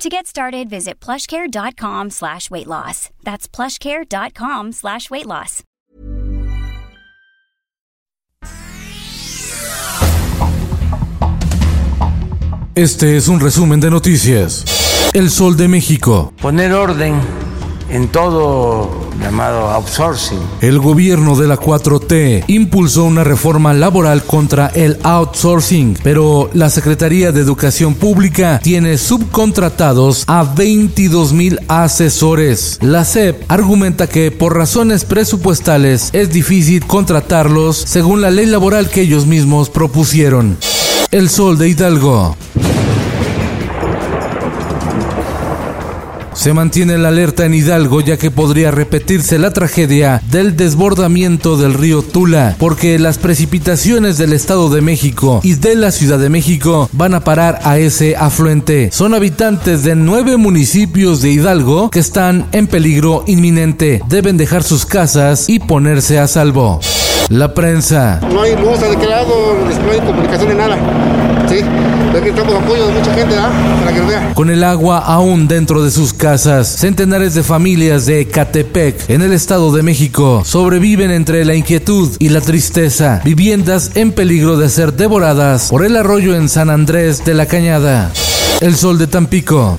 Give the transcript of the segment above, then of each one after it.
To get started, visit plushcare.com slash weight loss. That's plushcare.com slash weight loss. Este es un resumen de noticias. El Sol de México. Poner orden en todo llamado outsourcing. El gobierno de la 4T impulsó una reforma laboral contra el outsourcing, pero la Secretaría de Educación Pública tiene subcontratados a 22 mil asesores. La SEP argumenta que por razones presupuestales es difícil contratarlos según la ley laboral que ellos mismos propusieron. El Sol de Hidalgo. Se mantiene la alerta en Hidalgo ya que podría repetirse la tragedia del desbordamiento del río Tula, porque las precipitaciones del Estado de México y de la Ciudad de México van a parar a ese afluente. Son habitantes de nueve municipios de Hidalgo que están en peligro inminente. Deben dejar sus casas y ponerse a salvo. La prensa. No hay luz, declarado, no hay comunicación ni nada. Sí, necesitamos apoyo de mucha gente, ¿ah? Para que lo vea. Con el agua aún dentro de sus casas, centenares de familias de Catepec, en el Estado de México, sobreviven entre la inquietud y la tristeza. Viviendas en peligro de ser devoradas por el arroyo en San Andrés de la Cañada. El sol de Tampico.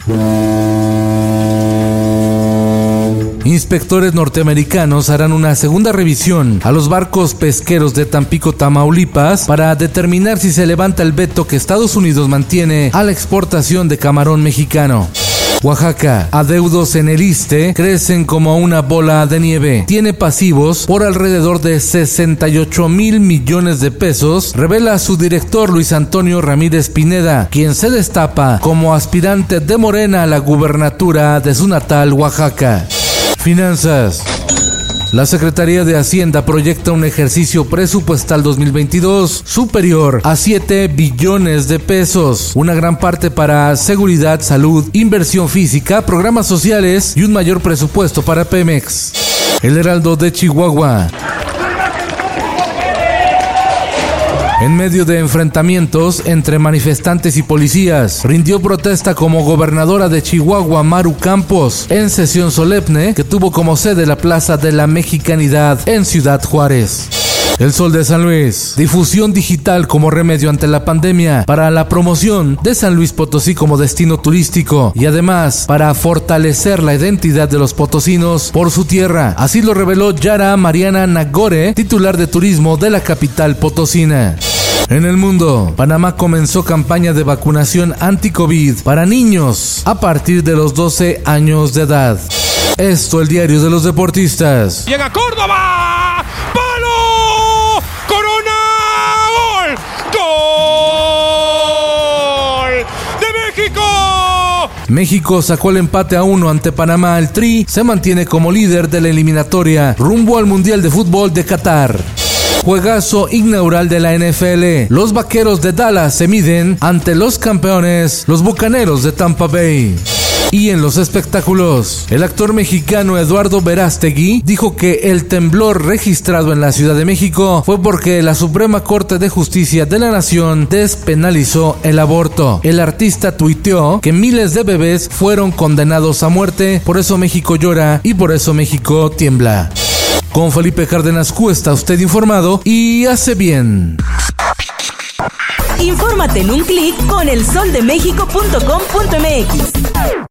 Inspectores norteamericanos harán una segunda revisión a los barcos pesqueros de Tampico, Tamaulipas, para determinar si se levanta el veto que Estados Unidos mantiene a la exportación de camarón mexicano. Oaxaca, adeudos en el ISTE crecen como una bola de nieve. Tiene pasivos por alrededor de 68 mil millones de pesos, revela su director Luis Antonio Ramírez Pineda, quien se destapa como aspirante de Morena a la gubernatura de su natal Oaxaca. Finanzas. La Secretaría de Hacienda proyecta un ejercicio presupuestal 2022 superior a 7 billones de pesos, una gran parte para seguridad, salud, inversión física, programas sociales y un mayor presupuesto para Pemex. El Heraldo de Chihuahua. En medio de enfrentamientos entre manifestantes y policías, rindió protesta como gobernadora de Chihuahua Maru Campos en sesión solemne que tuvo como sede la Plaza de la Mexicanidad en Ciudad Juárez. El Sol de San Luis. Difusión digital como remedio ante la pandemia para la promoción de San Luis Potosí como destino turístico y además para fortalecer la identidad de los potosinos por su tierra. Así lo reveló Yara Mariana Nagore, titular de turismo de la capital potosina. En el mundo, Panamá comenzó campaña de vacunación anti-COVID para niños a partir de los 12 años de edad. Esto el diario de los deportistas. Llega Córdoba. México sacó el empate a uno ante Panamá. El Tri se mantiene como líder de la eliminatoria rumbo al Mundial de Fútbol de Qatar. Juegazo inaugural de la NFL. Los vaqueros de Dallas se miden ante los campeones, los bucaneros de Tampa Bay. Y en los espectáculos, el actor mexicano Eduardo Verástegui dijo que el temblor registrado en la Ciudad de México fue porque la Suprema Corte de Justicia de la Nación despenalizó el aborto. El artista tuiteó que miles de bebés fueron condenados a muerte, por eso México llora y por eso México tiembla. Con Felipe Cárdenas Q está usted informado y hace bien. Infórmate en un clic con elsoldemexico.com.mx.